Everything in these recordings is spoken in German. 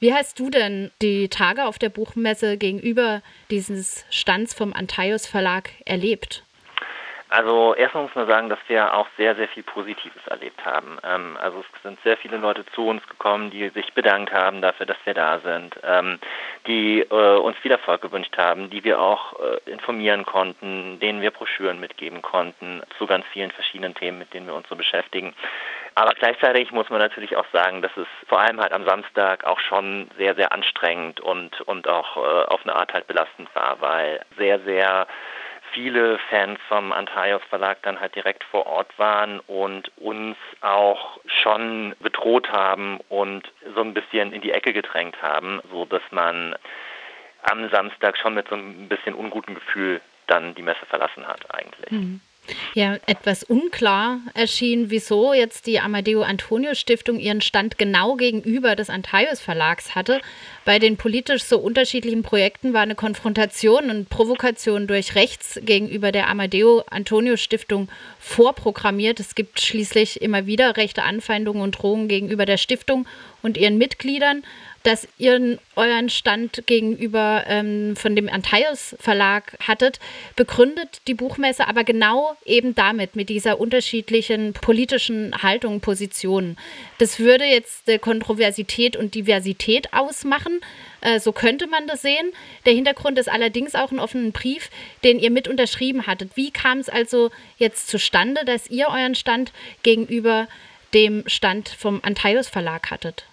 Wie hast du denn die Tage auf der Buchmesse gegenüber dieses Stands vom Antaios Verlag erlebt? Also erstmal muss man sagen, dass wir auch sehr, sehr viel Positives erlebt haben. Ähm, also es sind sehr viele Leute zu uns gekommen, die sich bedankt haben dafür, dass wir da sind, ähm, die äh, uns viel Erfolg gewünscht haben, die wir auch äh, informieren konnten, denen wir Broschüren mitgeben konnten zu ganz vielen verschiedenen Themen, mit denen wir uns so beschäftigen. Aber gleichzeitig muss man natürlich auch sagen, dass es vor allem halt am Samstag auch schon sehr, sehr anstrengend und, und auch äh, auf eine Art halt belastend war, weil sehr, sehr viele Fans vom Antaios Verlag dann halt direkt vor Ort waren und uns auch schon bedroht haben und so ein bisschen in die Ecke gedrängt haben, so dass man am Samstag schon mit so ein bisschen unguten Gefühl dann die Messe verlassen hat eigentlich. Mhm ja etwas unklar erschien, wieso jetzt die Amadeo Antonio Stiftung ihren Stand genau gegenüber des Antaios Verlags hatte. Bei den politisch so unterschiedlichen Projekten war eine Konfrontation und Provokation durch rechts gegenüber der Amadeo Antonio Stiftung vorprogrammiert. Es gibt schließlich immer wieder rechte Anfeindungen und Drohungen gegenüber der Stiftung und ihren Mitgliedern dass ihr euren Stand gegenüber ähm, von dem Antaios Verlag hattet, begründet die Buchmesse aber genau eben damit, mit dieser unterschiedlichen politischen Haltung, Positionen. Das würde jetzt äh, Kontroversität und Diversität ausmachen. Äh, so könnte man das sehen. Der Hintergrund ist allerdings auch ein offener Brief, den ihr mit unterschrieben hattet. Wie kam es also jetzt zustande, dass ihr euren Stand gegenüber dem Stand vom Antaios Verlag hattet?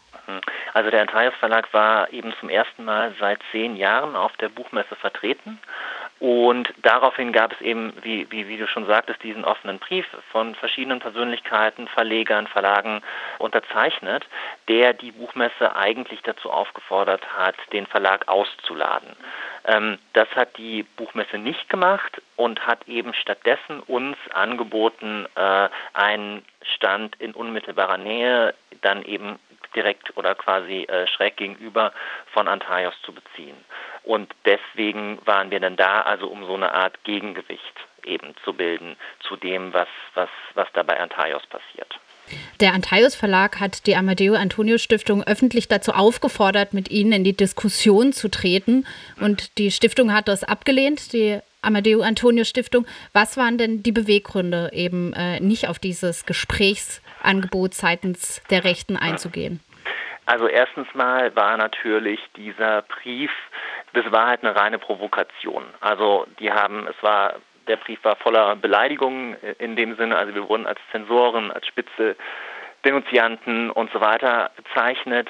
Also der Antaios Verlag war eben zum ersten Mal seit zehn Jahren auf der Buchmesse vertreten. Und daraufhin gab es eben, wie, wie, wie du schon sagtest, diesen offenen Brief von verschiedenen Persönlichkeiten, Verlegern, Verlagen unterzeichnet, der die Buchmesse eigentlich dazu aufgefordert hat, den Verlag auszuladen. Ähm, das hat die Buchmesse nicht gemacht und hat eben stattdessen uns angeboten, äh, einen Stand in unmittelbarer Nähe dann eben direkt oder quasi äh, schräg gegenüber von Antaios zu beziehen. Und deswegen waren wir dann da, also um so eine Art Gegengewicht eben zu bilden zu dem, was, was, was da bei Antaios passiert. Der Antaios Verlag hat die Amadeo Antonio Stiftung öffentlich dazu aufgefordert, mit ihnen in die Diskussion zu treten. Und die Stiftung hat das abgelehnt, die Amadeo Antonio Stiftung. Was waren denn die Beweggründe, eben äh, nicht auf dieses Gesprächsangebot seitens der Rechten einzugehen? Also erstens mal war natürlich dieser Brief, das war halt eine reine Provokation. Also die haben, es war, der Brief war voller Beleidigungen in dem Sinne, also wir wurden als Zensoren, als Spitze Denunzianten und so weiter bezeichnet.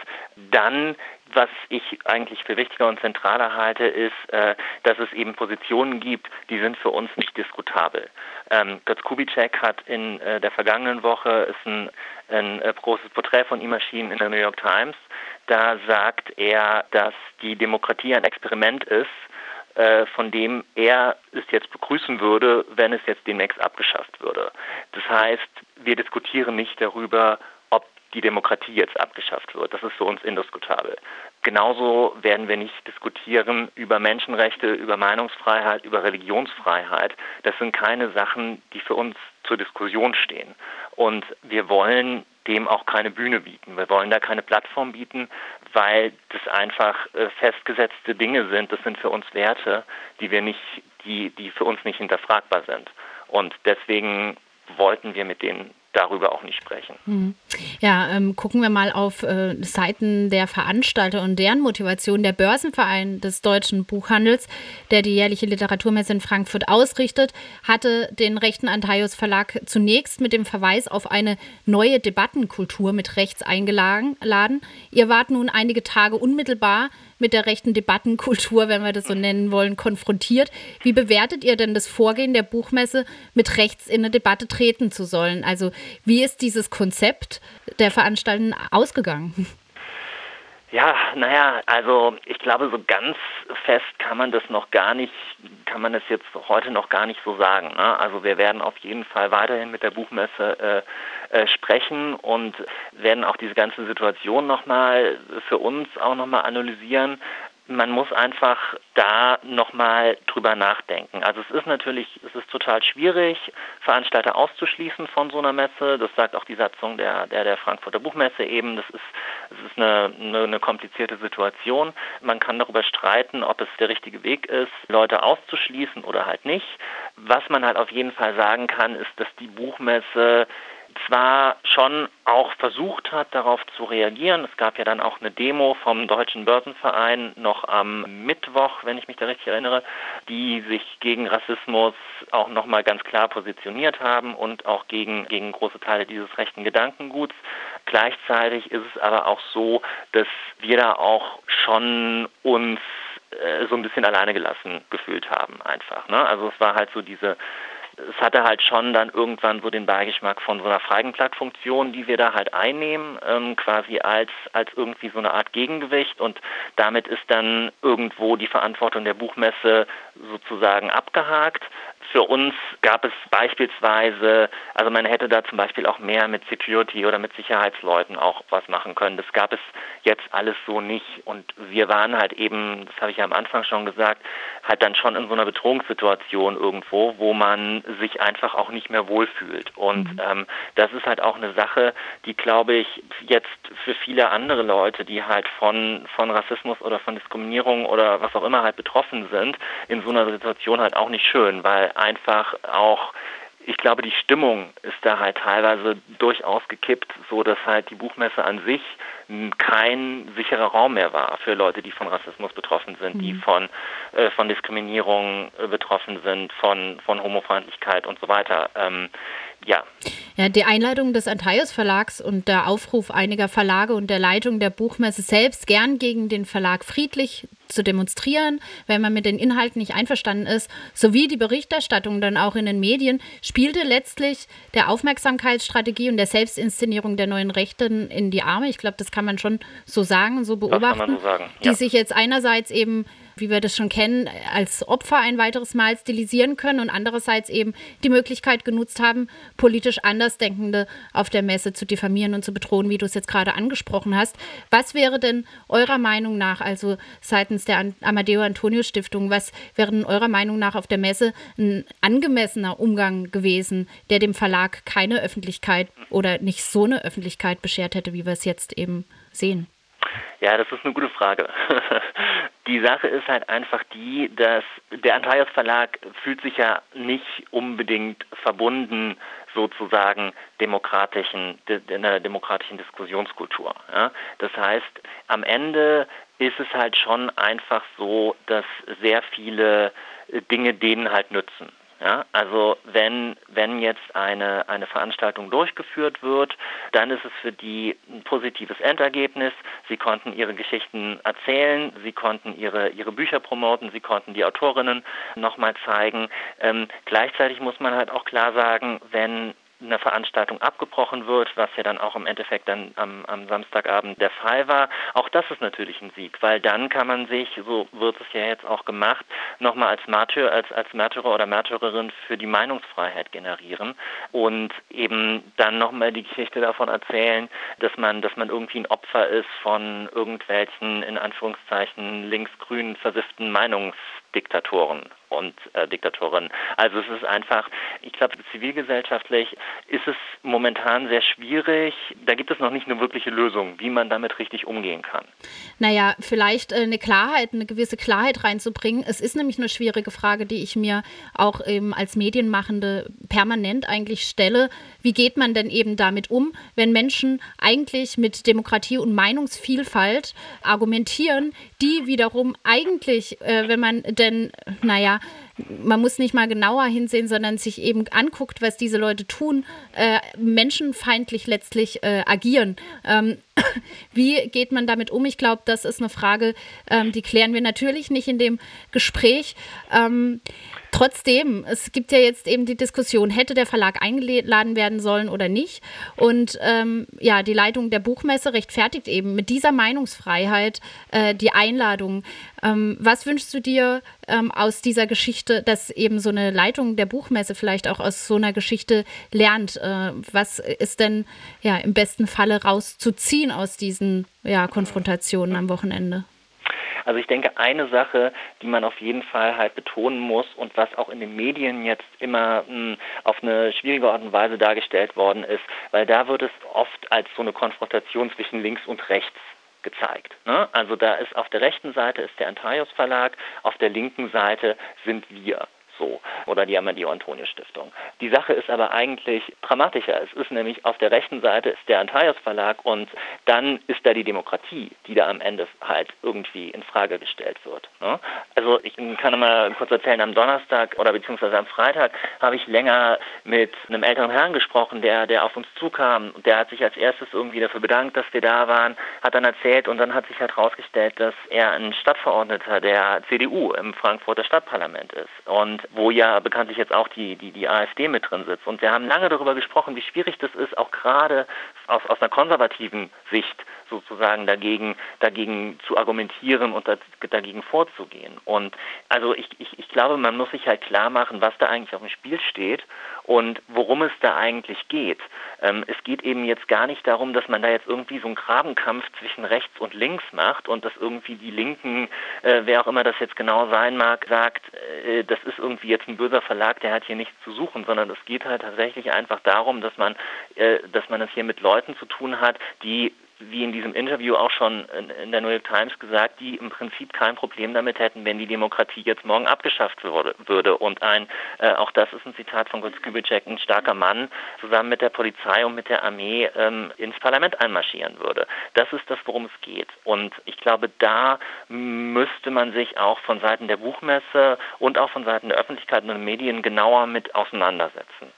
Dann was ich eigentlich für wichtiger und zentraler halte, ist, äh, dass es eben Positionen gibt, die sind für uns nicht diskutabel. Ähm, Götz Kubitschek hat in äh, der vergangenen Woche ist ein, ein äh, großes Porträt von ihm erschienen in der New York Times. Da sagt er, dass die Demokratie ein Experiment ist, äh, von dem er es jetzt begrüßen würde, wenn es jetzt demnächst abgeschafft würde. Das heißt, wir diskutieren nicht darüber, die Demokratie jetzt abgeschafft wird. Das ist für uns indiskutabel. Genauso werden wir nicht diskutieren über Menschenrechte, über Meinungsfreiheit, über Religionsfreiheit. Das sind keine Sachen, die für uns zur Diskussion stehen. Und wir wollen dem auch keine Bühne bieten. Wir wollen da keine Plattform bieten, weil das einfach äh, festgesetzte Dinge sind. Das sind für uns Werte, die wir nicht, die, die für uns nicht hinterfragbar sind. Und deswegen wollten wir mit denen darüber auch nicht sprechen. Hm. Ja, ähm, gucken wir mal auf äh, Seiten der Veranstalter und deren Motivation. Der Börsenverein des deutschen Buchhandels, der die jährliche Literaturmesse in Frankfurt ausrichtet, hatte den rechten Antaios Verlag zunächst mit dem Verweis auf eine neue Debattenkultur mit rechts eingeladen. Ihr wart nun einige Tage unmittelbar mit der rechten Debattenkultur, wenn wir das so nennen wollen, konfrontiert. Wie bewertet ihr denn das Vorgehen der Buchmesse, mit rechts in eine Debatte treten zu sollen? Also wie ist dieses Konzept der Veranstaltungen ausgegangen? Ja, naja, also ich glaube, so ganz fest kann man das noch gar nicht, kann man das jetzt heute noch gar nicht so sagen. Ne? Also wir werden auf jeden Fall weiterhin mit der Buchmesse äh, äh, sprechen und werden auch diese ganze Situation nochmal für uns auch nochmal analysieren. Man muss einfach da nochmal drüber nachdenken. Also es ist natürlich, es ist total schwierig, Veranstalter auszuschließen von so einer Messe. Das sagt auch die Satzung der, der, der Frankfurter Buchmesse eben. Das ist, das ist eine, eine, eine komplizierte Situation. Man kann darüber streiten, ob es der richtige Weg ist, Leute auszuschließen oder halt nicht. Was man halt auf jeden Fall sagen kann, ist, dass die Buchmesse zwar schon auch versucht hat, darauf zu reagieren. Es gab ja dann auch eine Demo vom Deutschen Börsenverein noch am Mittwoch, wenn ich mich da richtig erinnere, die sich gegen Rassismus auch nochmal ganz klar positioniert haben und auch gegen, gegen große Teile dieses rechten Gedankenguts. Gleichzeitig ist es aber auch so, dass wir da auch schon uns äh, so ein bisschen alleine gelassen gefühlt haben einfach. Ne? Also es war halt so diese es hatte halt schon dann irgendwann so den Beigeschmack von so einer Feigenblattfunktion, die wir da halt einnehmen, ähm, quasi als, als irgendwie so eine Art Gegengewicht und damit ist dann irgendwo die Verantwortung der Buchmesse sozusagen abgehakt. Für uns gab es beispielsweise, also man hätte da zum Beispiel auch mehr mit Security oder mit Sicherheitsleuten auch was machen können. Das gab es jetzt alles so nicht. Und wir waren halt eben, das habe ich ja am Anfang schon gesagt, halt dann schon in so einer Bedrohungssituation irgendwo, wo man sich einfach auch nicht mehr wohlfühlt. Und mhm. ähm, das ist halt auch eine Sache, die, glaube ich, jetzt für viele andere Leute, die halt von, von Rassismus oder von Diskriminierung oder was auch immer halt betroffen sind, in so einer Situation halt auch nicht schön, weil einfach auch ich glaube, die Stimmung ist da halt teilweise durchaus gekippt, so dass halt die Buchmesse an sich kein sicherer Raum mehr war für Leute, die von Rassismus betroffen sind, mhm. die von, äh, von Diskriminierung äh, betroffen sind, von, von Homofeindlichkeit und so weiter. Ähm, ja. Ja, die Einladung des Antaios Verlags und der Aufruf einiger Verlage und der Leitung der Buchmesse selbst, gern gegen den Verlag friedlich zu demonstrieren, wenn man mit den Inhalten nicht einverstanden ist, sowie die Berichterstattung dann auch in den Medien, spielte letztlich der Aufmerksamkeitsstrategie und der Selbstinszenierung der neuen Rechten in die Arme. Ich glaube, das kann man schon so sagen, so beobachten, so sagen. Ja. die sich jetzt einerseits eben wie wir das schon kennen, als Opfer ein weiteres Mal stilisieren können und andererseits eben die Möglichkeit genutzt haben, politisch Andersdenkende auf der Messe zu diffamieren und zu bedrohen, wie du es jetzt gerade angesprochen hast. Was wäre denn eurer Meinung nach, also seitens der Amadeo Antonio Stiftung, was wäre denn eurer Meinung nach auf der Messe ein angemessener Umgang gewesen, der dem Verlag keine Öffentlichkeit oder nicht so eine Öffentlichkeit beschert hätte, wie wir es jetzt eben sehen? Ja, das ist eine gute Frage. Die Sache ist halt einfach die, dass der Antaios Verlag fühlt sich ja nicht unbedingt verbunden sozusagen demokratischen, einer demokratischen Diskussionskultur. Ja? Das heißt, am Ende ist es halt schon einfach so, dass sehr viele Dinge denen halt nützen. Ja, also wenn, wenn jetzt eine, eine Veranstaltung durchgeführt wird, dann ist es für die ein positives Endergebnis. Sie konnten ihre Geschichten erzählen, sie konnten ihre, ihre Bücher promoten, sie konnten die Autorinnen nochmal zeigen. Ähm, gleichzeitig muss man halt auch klar sagen, wenn eine Veranstaltung abgebrochen wird, was ja dann auch im Endeffekt dann am, am Samstagabend der Fall war. Auch das ist natürlich ein Sieg, weil dann kann man sich, so wird es ja jetzt auch gemacht, nochmal als Märtyrer, als, als Märtyrer oder Märtyrerin für die Meinungsfreiheit generieren und eben dann nochmal die Geschichte davon erzählen, dass man, dass man irgendwie ein Opfer ist von irgendwelchen, in Anführungszeichen, linksgrün versifften Meinungsdiktatoren und äh, Diktatorinnen. Also es ist einfach, ich glaube, zivilgesellschaftlich ist es momentan sehr schwierig. Da gibt es noch nicht eine wirkliche Lösung, wie man damit richtig umgehen kann. Naja, vielleicht äh, eine Klarheit, eine gewisse Klarheit reinzubringen. Es ist nämlich eine schwierige Frage, die ich mir auch eben als Medienmachende permanent eigentlich stelle. Wie geht man denn eben damit um, wenn Menschen eigentlich mit Demokratie und Meinungsvielfalt argumentieren, die wiederum eigentlich, äh, wenn man denn, naja, man muss nicht mal genauer hinsehen, sondern sich eben anguckt, was diese Leute tun, äh, menschenfeindlich letztlich äh, agieren. Ähm, wie geht man damit um? Ich glaube, das ist eine Frage, ähm, die klären wir natürlich nicht in dem Gespräch. Ähm, Trotzdem, es gibt ja jetzt eben die Diskussion, hätte der Verlag eingeladen werden sollen oder nicht. Und ähm, ja, die Leitung der Buchmesse rechtfertigt eben mit dieser Meinungsfreiheit äh, die Einladung. Ähm, was wünschst du dir ähm, aus dieser Geschichte, dass eben so eine Leitung der Buchmesse vielleicht auch aus so einer Geschichte lernt? Äh, was ist denn ja im besten Falle rauszuziehen aus diesen ja, Konfrontationen am Wochenende? Also ich denke, eine Sache, die man auf jeden Fall halt betonen muss und was auch in den Medien jetzt immer mh, hm, auf eine schwierige Art und Weise dargestellt worden ist, weil da wird es oft als so eine Konfrontation zwischen links und rechts gezeigt. Ne? Also da ist auf der rechten Seite ist der Antaios Verlag, auf der linken Seite sind wir so oder die Amadeo Antonio Stiftung. Die Sache ist aber eigentlich dramatischer. Es ist nämlich auf der rechten Seite ist der Antaios Verlag und dann ist da die Demokratie, die da am Ende halt irgendwie in Frage gestellt wird. Ne? Also ich kann mal kurz erzählen, am Donnerstag oder beziehungsweise am Freitag habe ich länger mit einem älteren Herrn gesprochen, der, der auf uns zukam. Der hat sich als erstes irgendwie dafür bedankt, dass wir da waren, hat dann erzählt und dann hat sich halt herausgestellt, dass er ein Stadtverordneter der CDU im Frankfurter Stadtparlament ist. Und wo ja bekanntlich jetzt auch die, die, die AfD mit drin sitzt. Und wir haben lange darüber gesprochen, wie schwierig das ist, auch gerade aus, aus einer konservativen Sicht sozusagen dagegen, dagegen zu argumentieren und dagegen vorzugehen. Und also ich, ich, ich glaube, man muss sich halt klar machen, was da eigentlich auf dem Spiel steht und worum es da eigentlich geht. Ähm, es geht eben jetzt gar nicht darum, dass man da jetzt irgendwie so einen Grabenkampf zwischen rechts und links macht und dass irgendwie die Linken, äh, wer auch immer das jetzt genau sein mag, sagt, äh, das ist irgendwie jetzt ein böser Verlag, der hat hier nichts zu suchen, sondern es geht halt tatsächlich einfach darum, dass man, äh, dass man es hier mit Leuten zu tun hat, die wie in diesem Interview auch schon in der New York Times gesagt, die im Prinzip kein Problem damit hätten, wenn die Demokratie jetzt morgen abgeschafft würde. Und ein, äh, auch das ist ein Zitat von Götz Kubitschek, ein starker Mann zusammen mit der Polizei und mit der Armee ähm, ins Parlament einmarschieren würde. Das ist das, worum es geht. Und ich glaube, da müsste man sich auch von Seiten der Buchmesse und auch von Seiten der Öffentlichkeit und der Medien genauer mit auseinandersetzen.